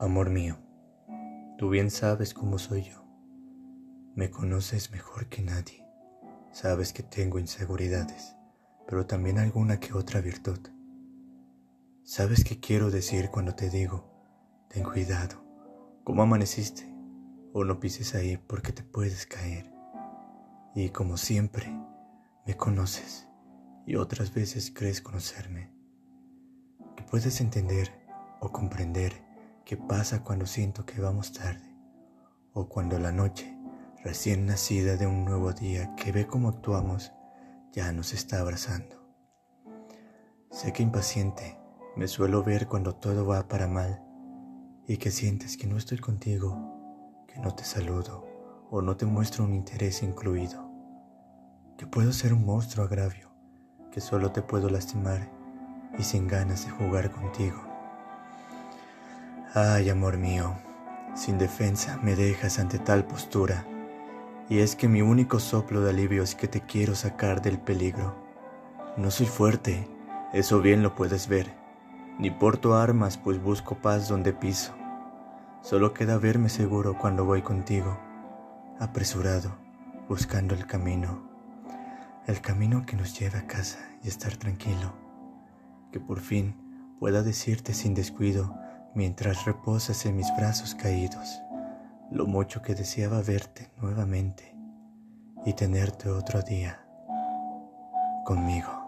Amor mío, tú bien sabes cómo soy yo. Me conoces mejor que nadie. Sabes que tengo inseguridades, pero también alguna que otra virtud. Sabes qué quiero decir cuando te digo, ten cuidado, cómo amaneciste, o no pises ahí porque te puedes caer. Y como siempre, me conoces y otras veces crees conocerme. Que puedes entender o comprender qué pasa cuando siento que vamos tarde, o cuando la noche, recién nacida de un nuevo día que ve cómo actuamos, ya nos está abrazando. Sé que impaciente me suelo ver cuando todo va para mal y que sientes que no estoy contigo, que no te saludo o no te muestro un interés incluido, que puedo ser un monstruo agravio, que solo te puedo lastimar y sin ganas de jugar contigo. Ay, amor mío, sin defensa me dejas ante tal postura, y es que mi único soplo de alivio es que te quiero sacar del peligro. No soy fuerte, eso bien lo puedes ver, ni porto armas pues busco paz donde piso. Solo queda verme seguro cuando voy contigo, apresurado, buscando el camino, el camino que nos lleve a casa y estar tranquilo, que por fin pueda decirte sin descuido mientras reposas en mis brazos caídos, lo mucho que deseaba verte nuevamente y tenerte otro día conmigo.